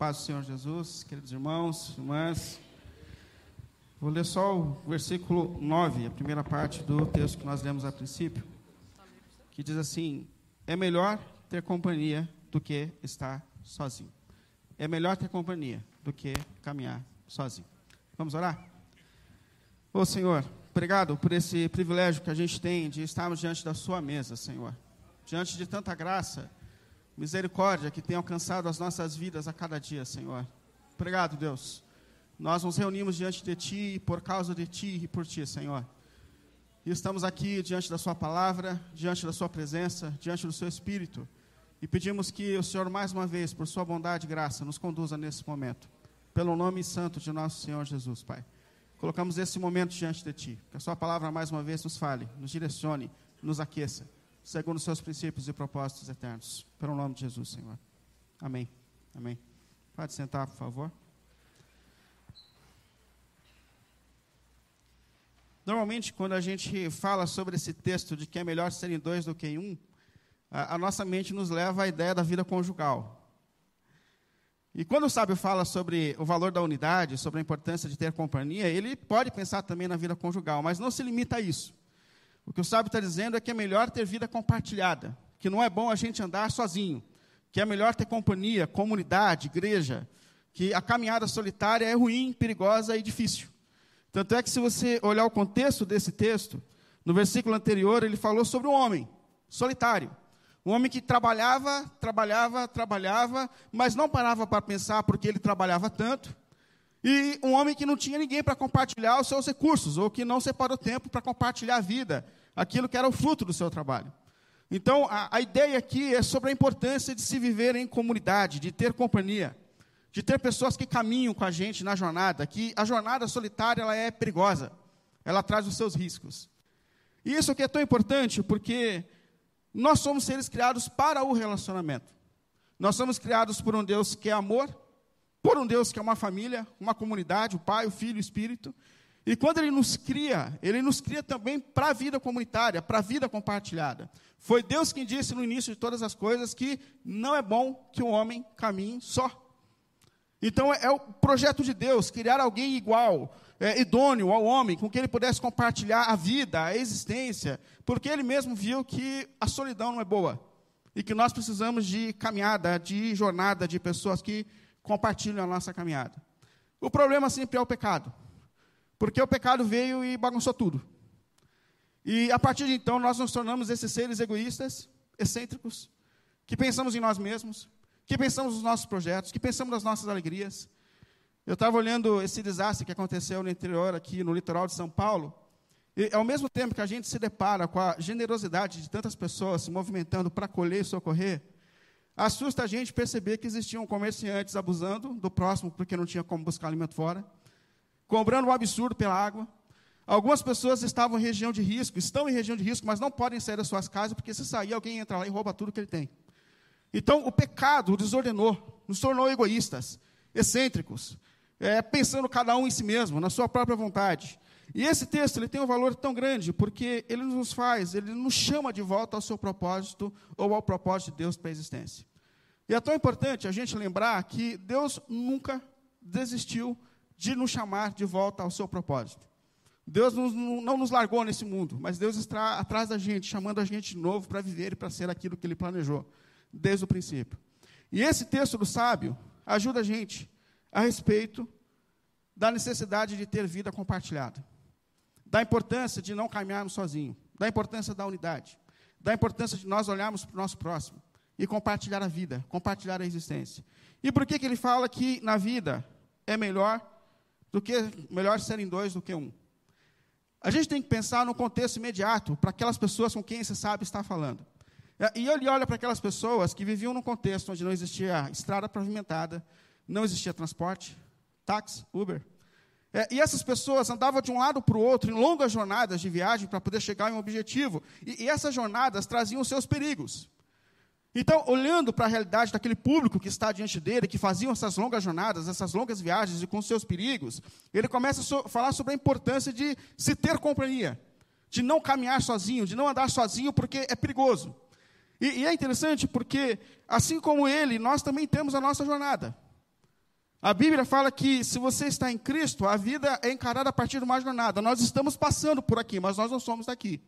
Paz do Senhor Jesus, queridos irmãos, irmãs. Vou ler só o versículo 9, a primeira parte do texto que nós lemos a princípio, que diz assim: É melhor ter companhia do que estar sozinho. É melhor ter companhia do que caminhar sozinho. Vamos orar? Ô Senhor, obrigado por esse privilégio que a gente tem de estarmos diante da Sua mesa, Senhor. Diante de tanta graça, misericórdia que tem alcançado as nossas vidas a cada dia, Senhor. Obrigado, Deus. Nós nos reunimos diante de Ti, por causa de Ti e por Ti, Senhor. E estamos aqui diante da Sua palavra, diante da Sua presença, diante do Seu Espírito. E pedimos que o Senhor, mais uma vez, por Sua bondade e graça, nos conduza nesse momento. Pelo nome santo de nosso Senhor Jesus, Pai. Colocamos esse momento diante de Ti. Que a Sua palavra, mais uma vez, nos fale, nos direcione, nos aqueça segundo os seus princípios e propósitos eternos. Pelo nome de Jesus, Senhor. Amém. Amém. Pode sentar, por favor. Normalmente, quando a gente fala sobre esse texto de que é melhor serem dois do que um, a, a nossa mente nos leva à ideia da vida conjugal. E quando o sábio fala sobre o valor da unidade, sobre a importância de ter companhia, ele pode pensar também na vida conjugal, mas não se limita a isso. O que o sábio está dizendo é que é melhor ter vida compartilhada, que não é bom a gente andar sozinho, que é melhor ter companhia, comunidade, igreja, que a caminhada solitária é ruim, perigosa e difícil. Tanto é que, se você olhar o contexto desse texto, no versículo anterior, ele falou sobre um homem solitário. Um homem que trabalhava, trabalhava, trabalhava, mas não parava para pensar porque ele trabalhava tanto. E um homem que não tinha ninguém para compartilhar os seus recursos, ou que não separou tempo para compartilhar a vida, aquilo que era o fruto do seu trabalho. Então, a, a, ideia aqui é sobre a importância de se viver em comunidade, de ter companhia, de ter pessoas que caminham com a gente na jornada, que a jornada solitária ela é perigosa, ela traz os seus riscos. E isso aqui é tão importante porque nós somos seres criados para o relacionamento. Nós somos criados por um Deus que é amor, por um Deus que é uma família, uma comunidade, o Pai, o Filho o Espírito, e quando Ele nos cria, Ele nos cria também para a vida comunitária, para a vida compartilhada. Foi Deus quem disse no início de todas as coisas que não é bom que o homem caminhe só. Então é, é o projeto de Deus, criar alguém igual, é, idôneo ao homem, com quem ele pudesse compartilhar a vida, a existência, porque ele mesmo viu que a solidão não é boa. E que nós precisamos de caminhada, de jornada, de pessoas que compartilham a nossa caminhada. O problema sempre é o pecado. Porque o pecado veio e bagunçou tudo. E a partir de então nós nos tornamos esses seres egoístas, excêntricos, que pensamos em nós mesmos, que pensamos nos nossos projetos, que pensamos nas nossas alegrias. Eu estava olhando esse desastre que aconteceu no interior, aqui no litoral de São Paulo, e ao mesmo tempo que a gente se depara com a generosidade de tantas pessoas se movimentando para acolher e socorrer, assusta a gente perceber que existiam comerciantes abusando do próximo porque não tinha como buscar alimento fora cobrando um absurdo pela água. Algumas pessoas estavam em região de risco, estão em região de risco, mas não podem sair das suas casas, porque se sair, alguém entra lá e rouba tudo que ele tem. Então, o pecado o desordenou, nos tornou egoístas, excêntricos, é, pensando cada um em si mesmo, na sua própria vontade. E esse texto ele tem um valor tão grande, porque ele nos faz, ele nos chama de volta ao seu propósito, ou ao propósito de Deus para a existência. E é tão importante a gente lembrar que Deus nunca desistiu de nos chamar de volta ao seu propósito. Deus não nos largou nesse mundo, mas Deus está atrás da gente, chamando a gente de novo para viver e para ser aquilo que Ele planejou, desde o princípio. E esse texto do sábio ajuda a gente a respeito da necessidade de ter vida compartilhada, da importância de não caminharmos sozinhos, da importância da unidade, da importância de nós olharmos para o nosso próximo e compartilhar a vida, compartilhar a existência. E por que, que ele fala que na vida é melhor do que melhor serem dois do que um. A gente tem que pensar no contexto imediato para aquelas pessoas com quem você sabe está falando. E ele olha para aquelas pessoas que viviam num contexto onde não existia estrada pavimentada, não existia transporte, táxi, Uber. É, e essas pessoas andavam de um lado para o outro em longas jornadas de viagem para poder chegar em um objetivo. E, e essas jornadas traziam seus perigos. Então, olhando para a realidade daquele público que está diante dele, que faziam essas longas jornadas, essas longas viagens e com seus perigos, ele começa a so falar sobre a importância de se ter companhia, de não caminhar sozinho, de não andar sozinho, porque é perigoso. E, e é interessante porque, assim como ele, nós também temos a nossa jornada. A Bíblia fala que se você está em Cristo, a vida é encarada a partir de uma jornada. Nós estamos passando por aqui, mas nós não somos daqui.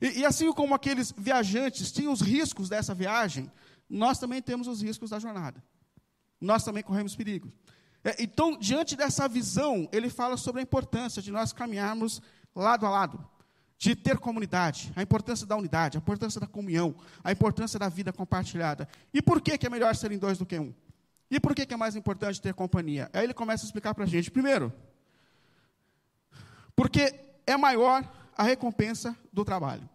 E, e assim como aqueles viajantes tinham os riscos dessa viagem, nós também temos os riscos da jornada. Nós também corremos perigos. É, então, diante dessa visão, ele fala sobre a importância de nós caminharmos lado a lado, de ter comunidade, a importância da unidade, a importância da comunhão, a importância da vida compartilhada. E por que, que é melhor serem dois do que um? E por que, é mais importante ter companhia? Aí ele começa a explicar para a gente. Primeiro, porque é maior a recompensa do trabalho.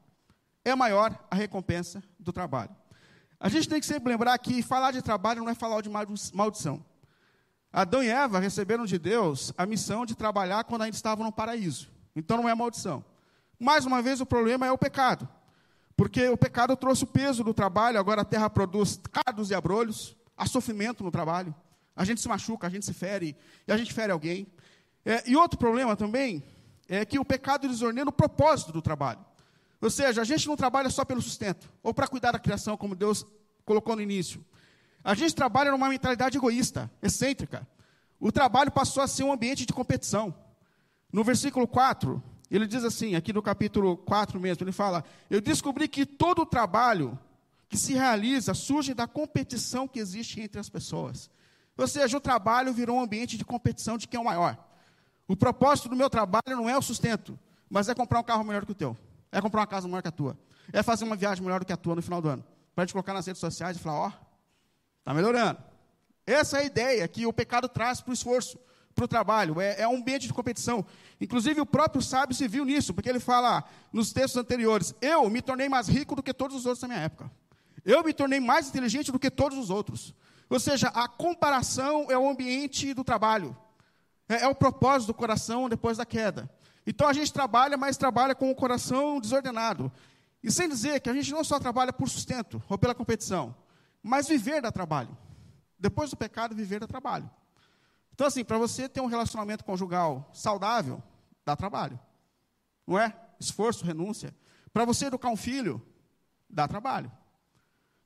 É maior a recompensa do trabalho. A gente tem que sempre lembrar que falar de trabalho não é falar de maldição. Adão e Eva receberam de Deus a missão de trabalhar quando ainda estavam no paraíso. Então não é maldição. Mais uma vez, o problema é o pecado. Porque o pecado trouxe o peso do trabalho, agora a terra produz cardos e abrolhos, há sofrimento no trabalho. A gente se machuca, a gente se fere, e a gente fere alguém. É, e outro problema também é que o pecado desordena o propósito do trabalho. Ou seja, a gente não trabalha só pelo sustento, ou para cuidar da criação, como Deus colocou no início. A gente trabalha numa mentalidade egoísta, excêntrica. O trabalho passou a ser um ambiente de competição. No versículo 4, ele diz assim, aqui no capítulo 4 mesmo, ele fala: Eu descobri que todo o trabalho que se realiza surge da competição que existe entre as pessoas. Ou seja, o trabalho virou um ambiente de competição de quem é o maior. O propósito do meu trabalho não é o sustento, mas é comprar um carro melhor que o teu. É comprar uma casa melhor que a tua. É fazer uma viagem melhor do que a tua no final do ano. Para te colocar nas redes sociais e falar, ó, oh, está melhorando. Essa é a ideia que o pecado traz para o esforço, para o trabalho. É, é, um ambiente de competição. Inclusive, o próprio sábio se viu nisso, porque ele fala nos textos anteriores: Eu me tornei mais rico do que todos os outros da minha época. Eu me tornei mais inteligente do que todos os outros. Ou seja, a comparação é o ambiente do trabalho. É, é o propósito do coração depois da queda. Então a gente trabalha, mas trabalha com o coração desordenado. E sem dizer que a gente não só trabalha por sustento ou pela competição, mas viver dá trabalho. Depois do pecado, viver dá trabalho. Então, assim, para você ter um relacionamento conjugal saudável, dá trabalho. Não é? Esforço, renúncia. Para você educar um filho, dá trabalho.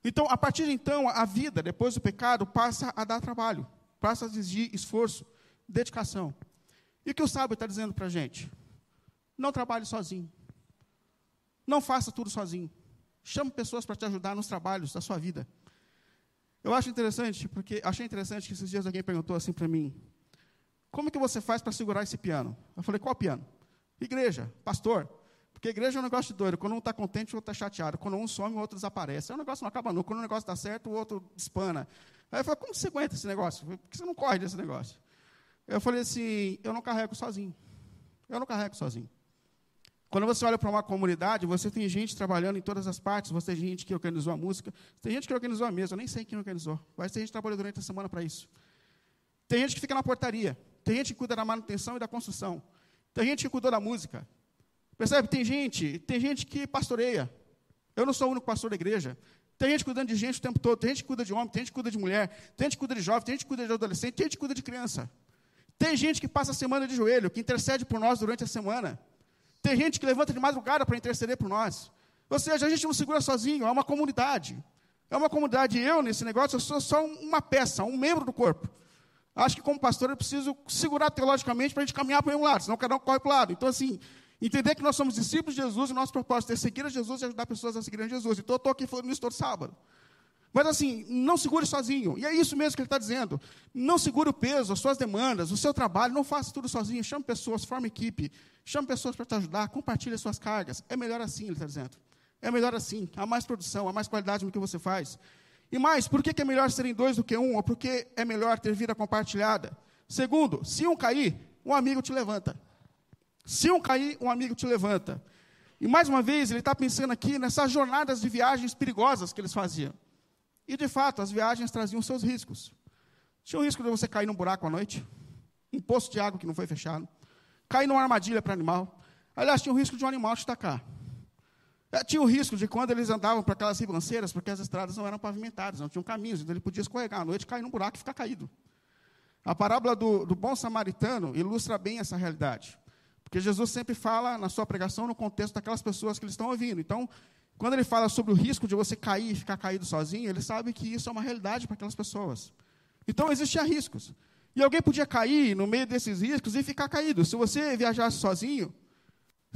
Então, a partir de então, a vida, depois do pecado, passa a dar trabalho, passa a exigir esforço, dedicação. E o que o sábio está dizendo para a gente? Não trabalhe sozinho. Não faça tudo sozinho. Chame pessoas para te ajudar nos trabalhos da sua vida. Eu acho interessante, porque achei interessante que esses dias alguém perguntou assim para mim: Como que você faz para segurar esse piano? Eu falei: Qual piano? Igreja, pastor. Porque igreja é um negócio de doido. Quando um está contente, o outro está chateado. Quando um some, o outro desaparece. É um negócio não acaba nunca. Quando um negócio dá certo, o outro espana. Aí eu falei, como você aguenta esse negócio? Por que você não corre desse negócio? Eu falei assim, eu não carrego sozinho. Eu não carrego sozinho. Quando você olha para uma comunidade, você tem gente trabalhando em todas as partes, você tem gente que organizou a música, tem gente que organizou a mesa, eu nem sei quem organizou, mas tem gente que trabalhou durante a semana para isso. Tem gente que fica na portaria, tem gente que cuida da manutenção e da construção, tem gente que cuidou da música, Percebe? Tem gente, tem gente que pastoreia. Eu não sou o único pastor da igreja. Tem gente cuidando de gente o tempo todo. Tem gente que cuida de homem, tem gente que cuida de mulher, tem gente que cuida de jovem, tem gente que cuida de adolescente, tem gente que cuida de criança. Tem gente que passa a semana de joelho, que intercede por nós durante a semana. Tem gente que levanta de madrugada para interceder por nós. Ou seja, a gente não segura sozinho, é uma comunidade. É uma comunidade. Eu, nesse negócio, eu sou só uma peça, um membro do corpo. Acho que, como pastor, eu preciso segurar teologicamente para a gente caminhar para um lado, senão cada um corre para o lado. Então, assim, Entender que nós somos discípulos de Jesus e nosso propósito é seguir a Jesus e ajudar pessoas a seguirem Jesus. Então eu estou aqui falando isso todo sábado. Mas assim, não segure sozinho. E é isso mesmo que ele está dizendo. Não segure o peso, as suas demandas, o seu trabalho, não faça tudo sozinho. Chame pessoas, forme equipe, chame pessoas para te ajudar, compartilhe as suas cargas. É melhor assim, ele está dizendo. É melhor assim. Há mais produção, há mais qualidade no que você faz. E mais, por que, é melhor serem dois do que um? Ou por que é melhor ter vida compartilhada? Segundo, se um cair, um amigo te levanta. Se um cair, um amigo te levanta. E mais uma vez, ele está pensando aqui nessas jornadas de viagens perigosas que eles faziam. E de fato, as viagens traziam seus riscos. Tinha o risco de você cair num buraco à noite, um poço de água que não foi fechado, cair numa armadilha para animal. Aliás, tinha o risco de um animal te atacar. É, tinha o risco de quando eles andavam para aquelas ribanceiras, porque as estradas não eram pavimentadas, não tinham caminhos, então ele podia escorregar à noite, cair num buraco e ficar caído. A parábola do, do bom samaritano ilustra bem essa realidade. Porque Jesus sempre fala na sua pregação no contexto daquelas pessoas que eles estão ouvindo. Então, quando ele fala sobre o risco de você cair e ficar caído sozinho, ele sabe que isso é uma realidade para aquelas pessoas. Então, existiam riscos. E alguém podia cair no meio desses riscos e ficar caído. Se você viajasse sozinho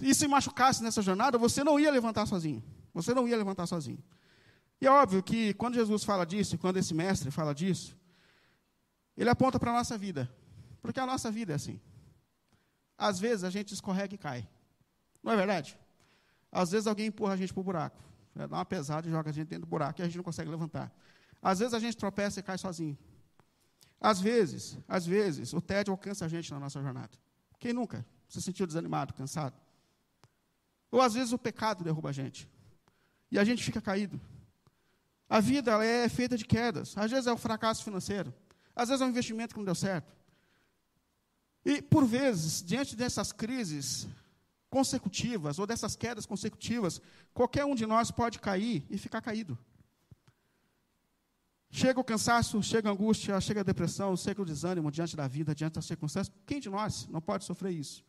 e se machucasse nessa jornada, você não ia levantar sozinho. Você não ia levantar sozinho. E é óbvio que quando Jesus fala disso, quando esse mestre fala disso, ele aponta para a nossa vida. Porque a nossa vida é assim. Às vezes a gente escorrega e cai. Não é verdade? Às vezes alguém empurra a gente para o buraco. Dá uma pesada e joga a gente dentro do buraco e a gente não consegue levantar. Às vezes a gente tropeça e cai sozinho. Às vezes, às vezes, o tédio alcança a gente na nossa jornada. Quem nunca se sentiu desanimado, cansado? Ou às vezes o pecado derruba a gente. E a gente fica caído. A vida é feita de quedas. Às vezes é o um fracasso financeiro. Às vezes é um investimento que não deu certo. E, por vezes, diante dessas crises consecutivas, ou dessas quedas consecutivas, qualquer um de nós pode cair e ficar caído. Chega o cansaço, chega a angústia, chega a depressão, chega o desânimo diante da vida, diante das circunstâncias. Quem de nós não pode sofrer isso?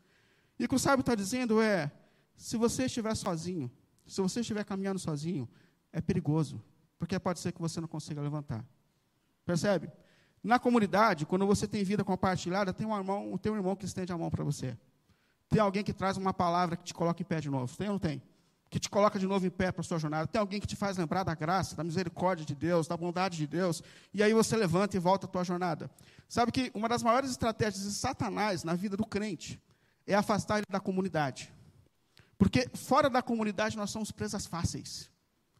E o que o sábio está dizendo é: se você estiver sozinho, se você estiver caminhando sozinho, é perigoso, porque pode ser que você não consiga levantar. Percebe? Na comunidade, quando você tem vida compartilhada, tem um irmão, tem um irmão que estende a mão para você. Tem alguém que traz uma palavra que te coloca em pé de novo. Tem ou não tem? que te coloca de novo em pé para a sua jornada. Tem alguém que te faz lembrar da graça, da misericórdia de Deus, da bondade de Deus, e aí você levanta e volta à tua jornada. Sabe que uma das maiores estratégias de Satanás na vida do crente é afastar ele da comunidade. Porque fora da comunidade nós somos presas fáceis.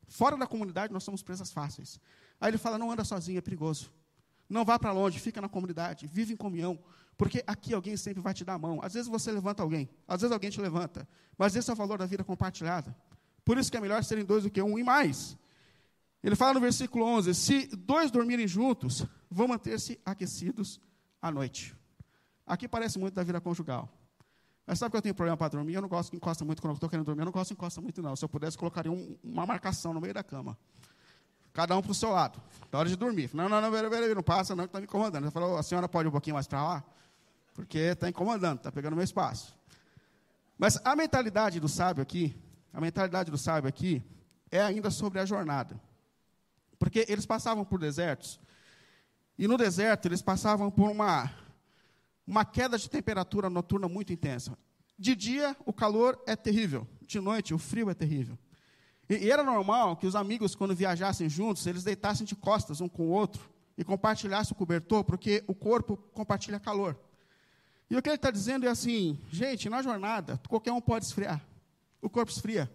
Fora da comunidade nós somos presas fáceis. Aí ele fala: não anda sozinho, é perigoso. Não vá para longe, fica na comunidade, vive em comunhão. Porque aqui alguém sempre vai te dar a mão. Às vezes você levanta alguém, às vezes alguém te levanta. Mas esse é o valor da vida compartilhada. Por isso que é melhor serem dois do que um e mais. Ele fala no versículo 11: Se dois dormirem juntos, vão manter-se aquecidos à noite. Aqui parece muito da vida conjugal. Mas sabe que eu tenho problema para dormir? Eu não gosto que encosta muito quando eu estou querendo dormir. Eu não gosto que encosta muito, não. Se eu pudesse, colocaria um, uma marcação no meio da cama. Cada um para o seu lado. Na hora de dormir. Não, não, não, não, não passa, não, que está me incomodando. Ele falou, a senhora pode um pouquinho mais para lá? porque está incomodando, está pegando meu espaço. Mas a mentalidade do sábio aqui, a mentalidade do sábio aqui, é ainda sobre a jornada. Porque eles passavam por desertos, e no deserto eles passavam por uma, uma queda de temperatura noturna muito intensa. De dia, o calor é terrível, de noite, o frio é terrível. E, e era normal que os amigos, quando viajassem juntos, eles deitassem de costas um com o outro e compartilhassem o cobertor, porque o corpo compartilha calor. E o que ele está dizendo é assim, gente, na jornada, qualquer um pode esfriar. O corpo esfria.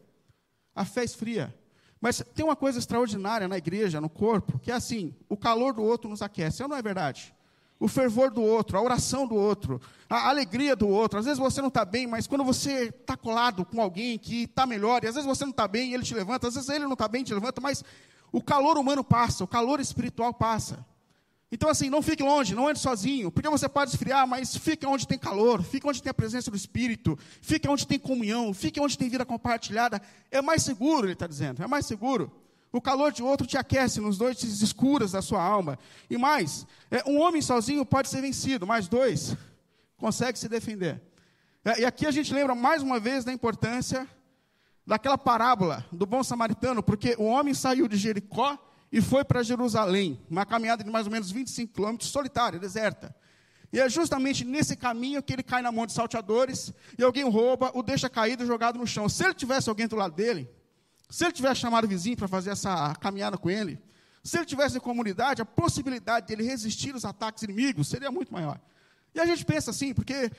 A fé esfria. Mas tem uma coisa extraordinária na igreja, no corpo, que é assim: o calor do outro nos aquece. Ou não é verdade? O fervor do outro, a oração do outro, a alegria do outro. Às vezes você não está bem, mas quando você está colado com alguém que está melhor, e às vezes você não está bem e ele te levanta, às vezes ele não está bem e te levanta, mas o calor humano passa, o calor espiritual passa. Então, assim, não fique longe, não ande sozinho, porque você pode esfriar, mas fique onde tem calor, fique onde tem a presença do Espírito, fique onde tem comunhão, fique onde tem vida compartilhada. É mais seguro, ele está dizendo, é mais seguro. O calor de outro te aquece nos noites escuras da sua alma. E mais, é, um homem sozinho pode ser vencido, mas dois consegue se defender. É, e aqui a gente lembra mais uma vez da importância daquela parábola do bom samaritano, porque o homem saiu de Jericó e foi para Jerusalém, uma caminhada de mais ou menos 25 quilômetros, solitária, deserta. E é justamente nesse caminho que ele cai na mão de salteadores, e alguém rouba, o deixa caído e jogado no chão. Se ele tivesse alguém do lado dele, se ele tivesse chamado o vizinho para fazer essa caminhada com ele, se ele tivesse em comunidade, a possibilidade dele resistir aos ataques inimigos seria muito maior. E a gente pensa assim, porque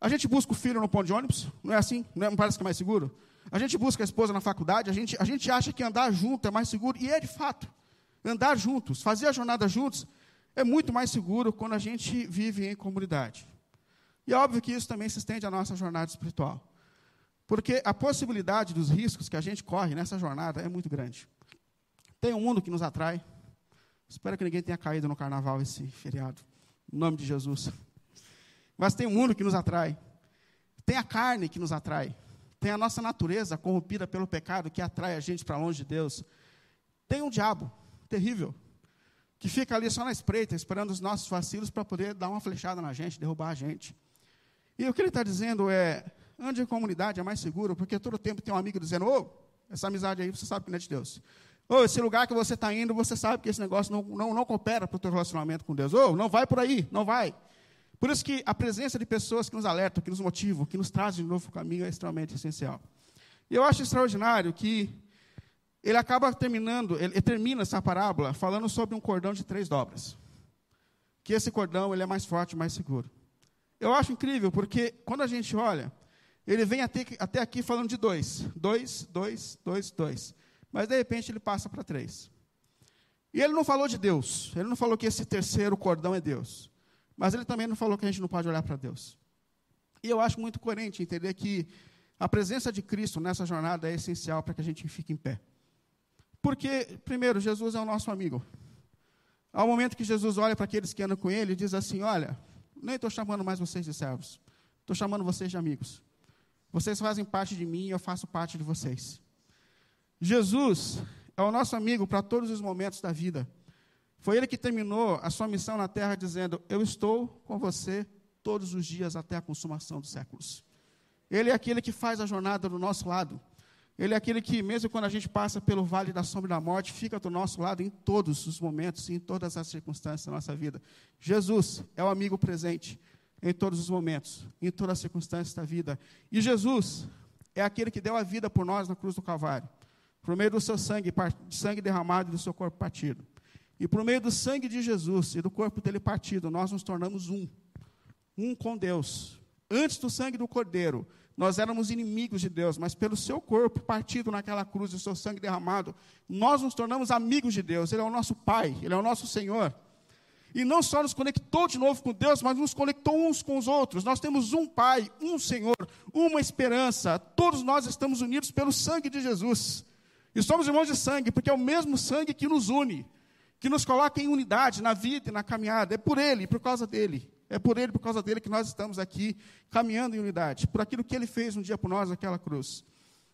a gente busca o filho no ponto de ônibus, não é assim? Não, é, não parece que é mais seguro? A gente busca a esposa na faculdade, a gente, a gente acha que andar junto é mais seguro, e é de fato. Andar juntos, fazer a jornada juntos, é muito mais seguro quando a gente vive em comunidade. E é óbvio que isso também se estende à nossa jornada espiritual. Porque a possibilidade dos riscos que a gente corre nessa jornada é muito grande. Tem um mundo que nos atrai. Espero que ninguém tenha caído no carnaval esse feriado. Em nome de Jesus. Mas tem um mundo que nos atrai. Tem a carne que nos atrai. Tem a nossa natureza corrompida pelo pecado que atrai a gente para longe de Deus. Tem um diabo terrível que fica ali só na espreita, esperando os nossos vacilos para poder dar uma flechada na gente, derrubar a gente. E o que ele está dizendo é: ande em comunidade, é mais seguro, porque todo tempo tem um amigo dizendo: ô, oh, essa amizade aí você sabe que não é de Deus. Ou esse lugar que você está indo, você sabe que esse negócio não, não, não coopera para o teu relacionamento com Deus. Ou não vai por aí, não vai. Por isso que a presença de pessoas que nos alertam, que nos motivam, que nos trazem de novo caminho é extremamente essencial. E eu acho extraordinário que ele acaba terminando, ele, termina essa parábola falando sobre um cordão de três dobras. Que esse cordão ele é mais forte, mais seguro. Eu acho incrível, porque quando a gente olha, ele vem até, até aqui falando de dois. Dois, dois, dois, dois. Mas de repente ele passa para três. E ele não falou de Deus. Ele não falou que esse terceiro cordão é Deus. Mas ele também não falou que a gente não pode olhar para Deus. E eu acho muito coerente entender que a presença de Cristo nessa jornada é essencial para que a gente fique em pé. Porque, primeiro, Jesus é o nosso amigo. Ao momento que Jesus olha para aqueles que andam com ele, diz assim: Olha, nem estou chamando mais vocês de servos, estou chamando vocês de amigos. Vocês fazem parte de mim e eu faço parte de vocês. Jesus é o nosso amigo para todos os momentos da vida. Foi ele que terminou a sua missão na terra dizendo: Eu estou com você todos os dias até a consumação dos séculos. Ele é aquele que faz a jornada do nosso lado. Ele é aquele que, mesmo quando a gente passa pelo vale da sombra da morte, fica do nosso lado em todos os momentos, em todas as circunstâncias da nossa vida. Jesus é o amigo presente em todos os momentos, em todas as circunstâncias da vida. E Jesus é aquele que deu a vida por nós na cruz do Calvário, por meio do seu sangue, sangue derramado e do seu corpo partido. E por meio do sangue de Jesus e do corpo dele partido, nós nos tornamos um, um com Deus. Antes do sangue do Cordeiro, nós éramos inimigos de Deus, mas pelo seu corpo partido naquela cruz e o seu sangue derramado, nós nos tornamos amigos de Deus. Ele é o nosso Pai, Ele é o nosso Senhor. E não só nos conectou de novo com Deus, mas nos conectou uns com os outros. Nós temos um Pai, um Senhor, uma esperança. Todos nós estamos unidos pelo sangue de Jesus. E somos irmãos de sangue, porque é o mesmo sangue que nos une, que nos coloca em unidade na vida e na caminhada. É por Ele, por causa dele. É por Ele, por causa dele, que nós estamos aqui caminhando em unidade, por aquilo que Ele fez um dia por nós naquela cruz.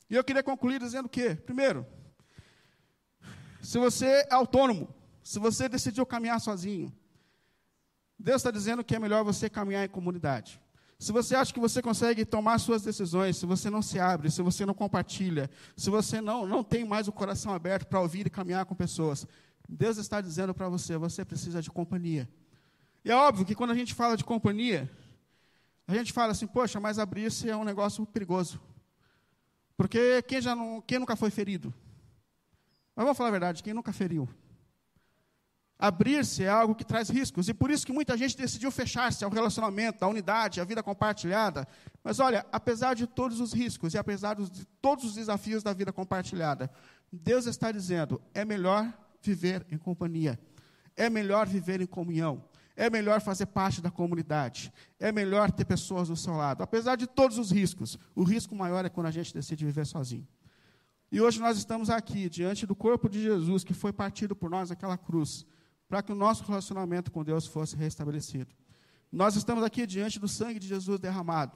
E eu queria concluir dizendo o quê? Primeiro, se você é autônomo, se você decidiu caminhar sozinho, Deus está dizendo que é melhor você caminhar em comunidade. Se você acha que você consegue tomar suas decisões, se você não se abre, se você não compartilha, se você não, não tem mais o coração aberto para ouvir e caminhar com pessoas, Deus está dizendo para você: você precisa de companhia. E é óbvio que quando a gente fala de companhia, a gente fala assim, poxa, mas abrir-se é um negócio perigoso. Porque quem, já não, quem nunca foi ferido? Mas vamos falar a verdade, quem nunca feriu? Abrir-se é algo que traz riscos, e por isso que muita gente decidiu fechar-se ao relacionamento, à unidade, à vida compartilhada. Mas olha, apesar de todos os riscos e apesar de todos os desafios da vida compartilhada, Deus está dizendo: é melhor viver em companhia, é melhor viver em comunhão. É melhor fazer parte da comunidade. É melhor ter pessoas do seu lado. Apesar de todos os riscos, o risco maior é quando a gente decide viver sozinho. E hoje nós estamos aqui, diante do corpo de Jesus, que foi partido por nós naquela cruz, para que o nosso relacionamento com Deus fosse restabelecido. Nós estamos aqui diante do sangue de Jesus derramado,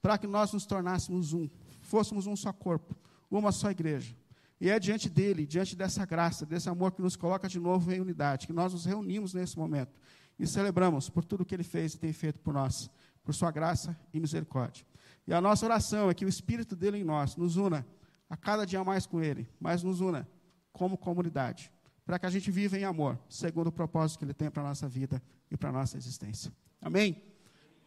para que nós nos tornássemos um, fôssemos um só corpo, uma só igreja. E é diante dele, diante dessa graça, desse amor que nos coloca de novo em unidade, que nós nos reunimos nesse momento e celebramos por tudo que Ele fez e tem feito por nós, por Sua graça e misericórdia. E a nossa oração é que o Espírito dele em nós nos una a cada dia mais com Ele, mas nos una como comunidade, para que a gente viva em amor, segundo o propósito que Ele tem para a nossa vida e para a nossa existência. Amém?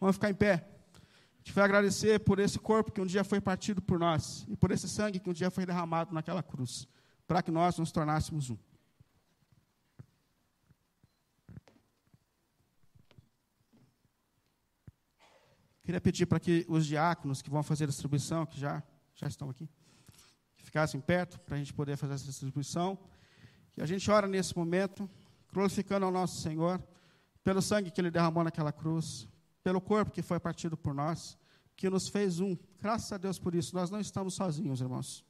Vamos ficar em pé. A gente vai agradecer por esse corpo que um dia foi partido por nós e por esse sangue que um dia foi derramado naquela cruz, para que nós nos tornássemos um. Queria pedir para que os diáconos que vão fazer a distribuição, que já, já estão aqui, ficassem perto para a gente poder fazer essa distribuição. Que a gente ora nesse momento, glorificando ao nosso Senhor, pelo sangue que Ele derramou naquela cruz, pelo corpo que foi partido por nós, que nos fez um. Graças a Deus por isso. Nós não estamos sozinhos, irmãos.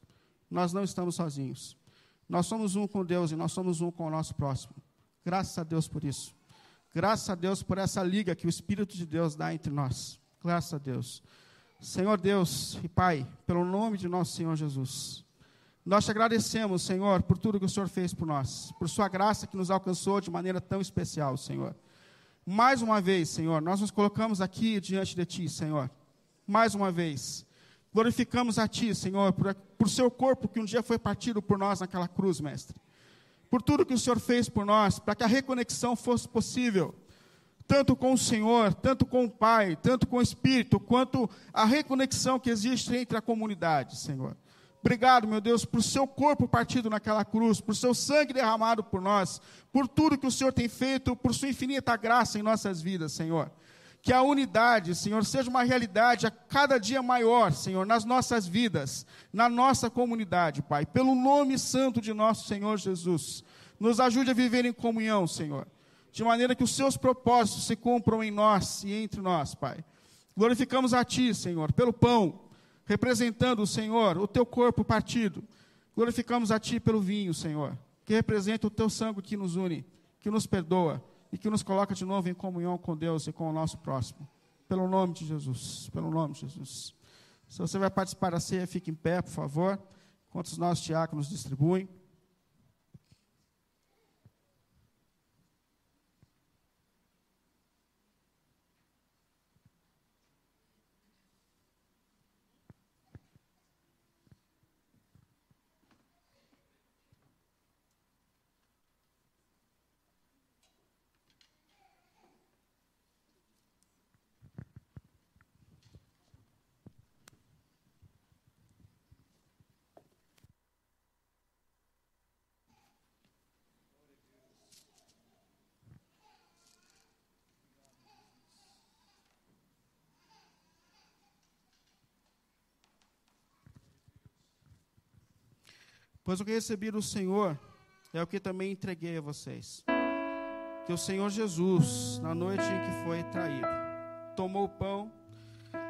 Nós não estamos sozinhos. Nós somos um com Deus e nós somos um com o nosso próximo. Graças a Deus por isso. Graças a Deus por essa liga que o Espírito de Deus dá entre nós. Graças a Deus. Senhor Deus e Pai, pelo nome de nosso Senhor Jesus, nós te agradecemos, Senhor, por tudo que o Senhor fez por nós, por Sua graça que nos alcançou de maneira tão especial, Senhor. Mais uma vez, Senhor, nós nos colocamos aqui diante de Ti, Senhor. Mais uma vez, glorificamos a Ti, Senhor, por, por Seu corpo que um dia foi partido por nós naquela cruz, Mestre. por tudo que o Senhor fez por nós, para que a reconexão fosse possível, tanto com o Senhor, tanto com o Pai, tanto com o Espírito, quanto a reconexão que existe entre a comunidade, Senhor. Obrigado, meu Deus, por seu corpo partido naquela cruz, por seu sangue derramado por nós, por tudo que o Senhor tem feito, por sua infinita graça em nossas vidas, Senhor. Que a unidade, Senhor, seja uma realidade a cada dia maior, Senhor, nas nossas vidas, na nossa comunidade, Pai. Pelo nome santo de nosso Senhor Jesus. Nos ajude a viver em comunhão, Senhor. De maneira que os seus propósitos se cumpram em nós e entre nós, Pai. Glorificamos a Ti, Senhor, pelo pão, representando, Senhor, o Teu corpo partido. Glorificamos a Ti pelo vinho, Senhor, que representa o Teu sangue que nos une, que nos perdoa e que nos coloca de novo em comunhão com Deus e com o nosso próximo. Pelo nome de Jesus, pelo nome de Jesus. Se você vai participar da ceia, fique em pé, por favor, enquanto os nossos diáconos distribuem. Pois o que recebi do Senhor é o que também entreguei a vocês. Que o Senhor Jesus, na noite em que foi traído, tomou o pão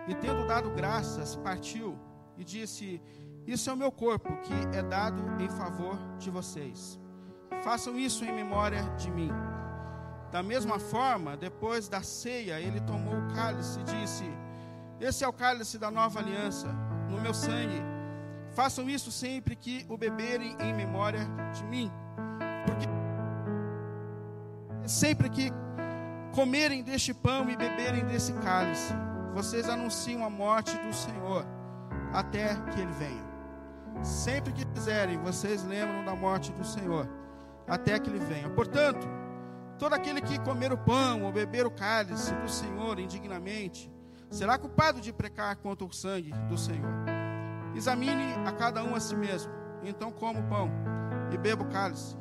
e, tendo dado graças, partiu e disse: Isso é o meu corpo que é dado em favor de vocês. Façam isso em memória de mim. Da mesma forma, depois da ceia, ele tomou o cálice e disse: Esse é o cálice da nova aliança, no meu sangue Façam isso sempre que o beberem em memória de mim. Porque sempre que comerem deste pão e beberem desse cálice, vocês anunciam a morte do Senhor até que ele venha. Sempre que fizerem, vocês lembram da morte do Senhor até que ele venha. Portanto, todo aquele que comer o pão ou beber o cálice do Senhor indignamente será culpado de pecar contra o sangue do Senhor. Examine a cada um a si mesmo. Então coma o pão e beba o cálice.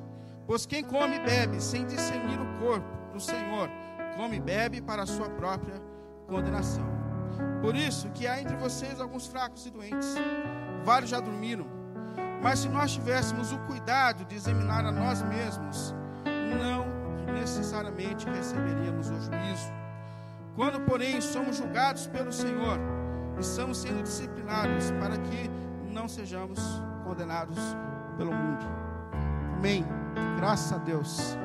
Pois quem come e bebe sem discernir o corpo do Senhor, come e bebe para a sua própria condenação. Por isso que há entre vocês alguns fracos e doentes. Vários já dormiram. Mas se nós tivéssemos o cuidado de examinar a nós mesmos, não necessariamente receberíamos o juízo. Quando, porém, somos julgados pelo Senhor, estamos sendo disciplinados para que não sejamos condenados pelo mundo. Amém. Graças a Deus.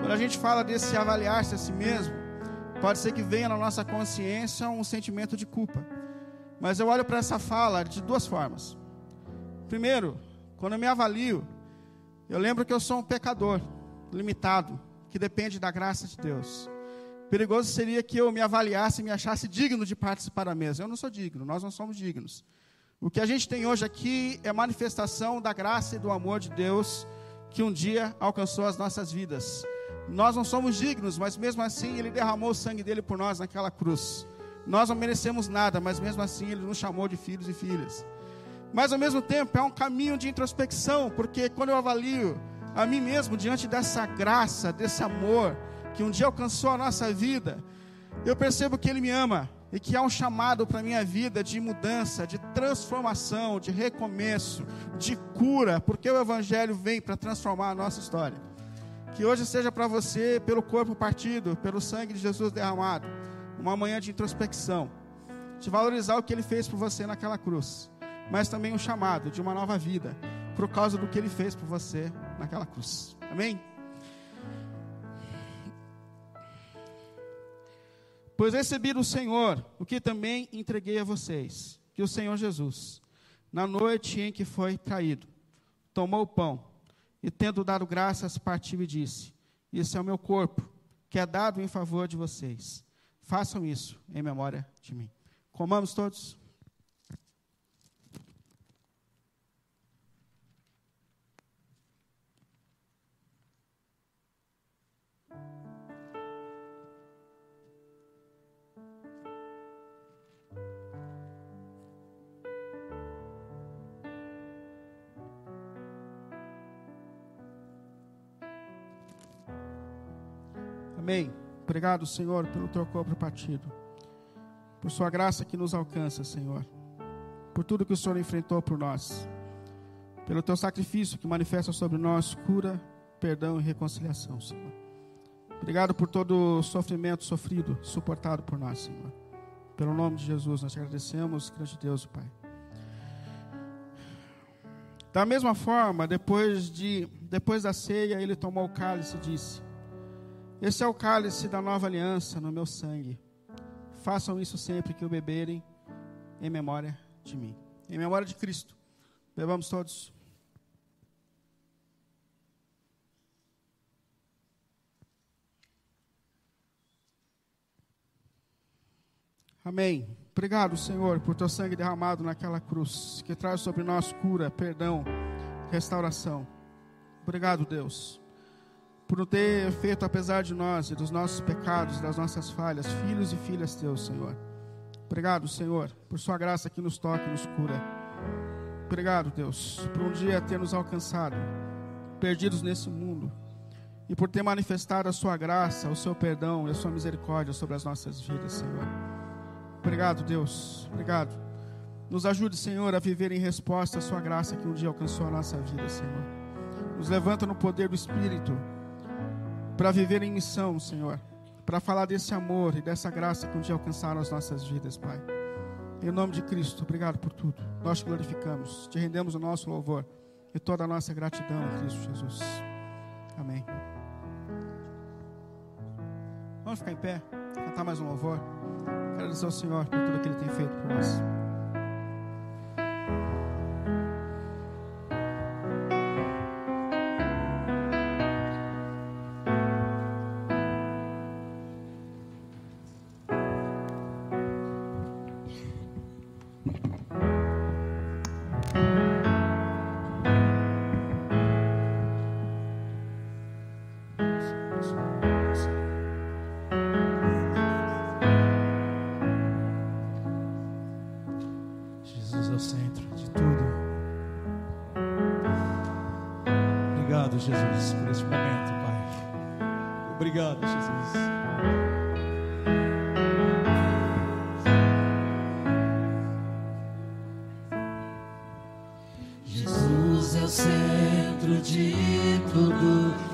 Quando a gente fala desse avaliar-se a si mesmo, pode ser que venha na nossa consciência um sentimento de culpa. Mas eu olho para essa fala de duas formas. Primeiro, quando eu me avalio, eu lembro que eu sou um pecador, limitado, que depende da graça de Deus. Perigoso seria que eu me avaliasse e me achasse digno de participar da mesa. Eu não sou digno, nós não somos dignos. O que a gente tem hoje aqui é manifestação da graça e do amor de Deus que um dia alcançou as nossas vidas. Nós não somos dignos, mas mesmo assim Ele derramou o sangue dele por nós naquela cruz. Nós não merecemos nada, mas mesmo assim Ele nos chamou de filhos e filhas. Mas ao mesmo tempo é um caminho de introspecção, porque quando eu avalio a mim mesmo diante dessa graça, desse amor, que um dia alcançou a nossa vida, eu percebo que Ele me ama e que há um chamado para a minha vida de mudança, de transformação, de recomeço, de cura, porque o Evangelho vem para transformar a nossa história. Que hoje seja para você, pelo corpo partido, pelo sangue de Jesus derramado, uma manhã de introspecção, de valorizar o que Ele fez por você naquela cruz, mas também um chamado de uma nova vida, por causa do que Ele fez por você naquela cruz. Amém? Pois recebi do Senhor o que também entreguei a vocês, que o Senhor Jesus, na noite em que foi traído, tomou o pão e, tendo dado graças, partiu e disse: Isso é o meu corpo, que é dado em favor de vocês. Façam isso em memória de mim. Comamos todos. Amém. Obrigado, Senhor, pelo teu corpo partido. Por sua graça que nos alcança, Senhor. Por tudo que o Senhor enfrentou por nós. Pelo teu sacrifício que manifesta sobre nós cura, perdão e reconciliação, Senhor. Obrigado por todo o sofrimento sofrido, suportado por nós, Senhor. Pelo nome de Jesus, nós te agradecemos, grande Deus, Pai. Da mesma forma, depois, de, depois da ceia, ele tomou o cálice e disse: Esse é o cálice da nova aliança no meu sangue. Façam isso sempre que o beberem, em memória de mim. Em memória de Cristo. Bebamos todos. Amém. Obrigado, Senhor, por teu sangue derramado naquela cruz, que traz sobre nós cura, perdão, restauração. Obrigado, Deus, por não ter feito, apesar de nós e dos nossos pecados, das nossas falhas, filhos e filhas teus, Senhor. Obrigado, Senhor, por Sua graça que nos toca e nos cura. Obrigado, Deus, por um dia ter nos alcançado, perdidos nesse mundo, e por ter manifestado a Sua graça, o Seu perdão e a Sua misericórdia sobre as nossas vidas, Senhor. Obrigado, Deus. Obrigado. Nos ajude, Senhor, a viver em resposta à Sua graça que um dia alcançou a nossa vida, Senhor. Nos levanta no poder do Espírito para viver em missão, Senhor. Para falar desse amor e dessa graça que um dia alcançaram as nossas vidas, Pai. Em nome de Cristo, obrigado por tudo. Nós te glorificamos, te rendemos o nosso louvor e toda a nossa gratidão em Cristo Jesus. Amém. Vamos ficar em pé, cantar mais um louvor. Agradecer ao Senhor por tudo que Ele tem feito por nós. centro de tudo.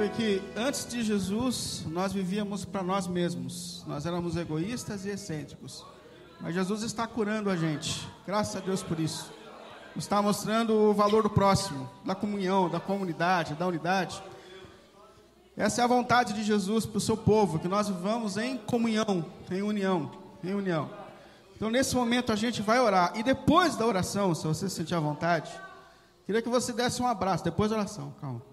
Sabe que antes de Jesus, nós vivíamos para nós mesmos. Nós éramos egoístas e excêntricos. Mas Jesus está curando a gente. Graças a Deus por isso. Está mostrando o valor do próximo, da comunhão, da comunidade, da unidade. Essa é a vontade de Jesus para o seu povo, que nós vivamos em comunhão, em união, em união. Então, nesse momento, a gente vai orar. E depois da oração, se você se sentir à vontade, queria que você desse um abraço, depois da oração, calma.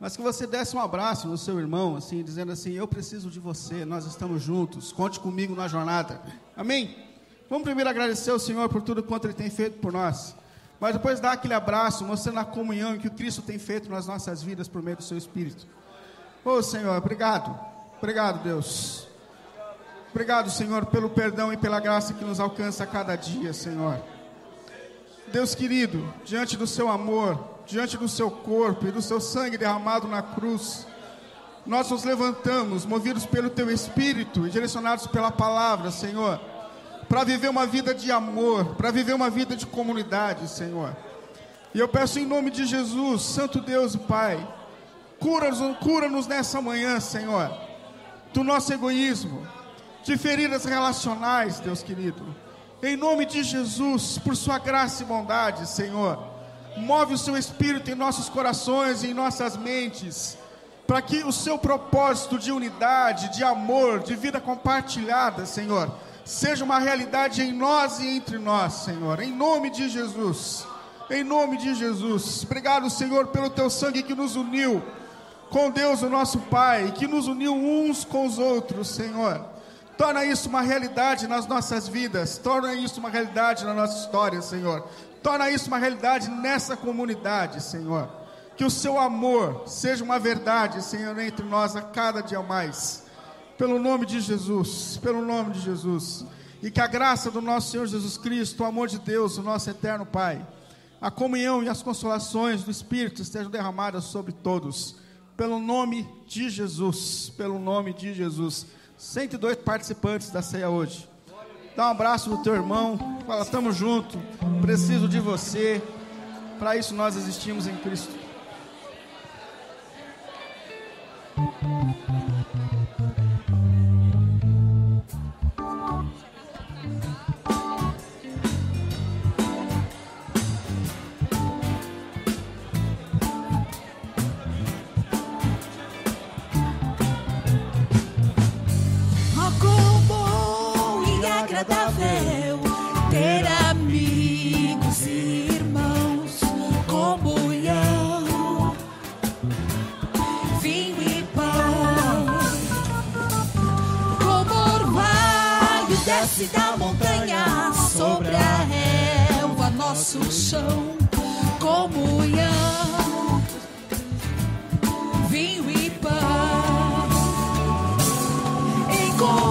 Mas que você desse um abraço no seu irmão, assim, dizendo assim: Eu preciso de você, nós estamos juntos, conte comigo na jornada. Amém? Vamos primeiro agradecer ao Senhor por tudo quanto Ele tem feito por nós. Mas depois dar aquele abraço, mostrando a comunhão que o Cristo tem feito nas nossas vidas por meio do seu Espírito. Ô Senhor, obrigado. Obrigado, Deus. Obrigado, Senhor, pelo perdão e pela graça que nos alcança a cada dia, Senhor. Deus querido, diante do seu amor, diante do seu corpo e do seu sangue derramado na cruz, nós nos levantamos, movidos pelo teu espírito e direcionados pela palavra, Senhor, para viver uma vida de amor, para viver uma vida de comunidade, Senhor. E eu peço em nome de Jesus, Santo Deus e Pai, cura-nos cura nessa manhã, Senhor, do nosso egoísmo, de feridas relacionais, Deus querido. Em nome de Jesus, por Sua graça e bondade, Senhor, move o Seu Espírito em nossos corações e em nossas mentes, para que o Seu propósito de unidade, de amor, de vida compartilhada, Senhor, seja uma realidade em nós e entre nós, Senhor, em nome de Jesus. Em nome de Jesus. Obrigado, Senhor, pelo teu sangue que nos uniu com Deus, o nosso Pai, que nos uniu uns com os outros, Senhor. Torna isso uma realidade nas nossas vidas, torna isso uma realidade na nossa história, Senhor. Torna isso uma realidade nessa comunidade, Senhor. Que o seu amor seja uma verdade, Senhor, entre nós a cada dia mais. Pelo nome de Jesus, pelo nome de Jesus. E que a graça do nosso Senhor Jesus Cristo, o amor de Deus, o nosso eterno Pai, a comunhão e as consolações do Espírito estejam derramadas sobre todos. Pelo nome de Jesus, pelo nome de Jesus. 102 participantes da ceia hoje. Dá um abraço no teu irmão. Fala, tamo junto. Preciso de você. Para isso nós existimos em Cristo. Oh, agradável ter amigos e irmãos, comunhão, vinho e pão. Como orvalho desce da montanha sobre a relva, nosso chão, comunhão, vinho e pão encontrar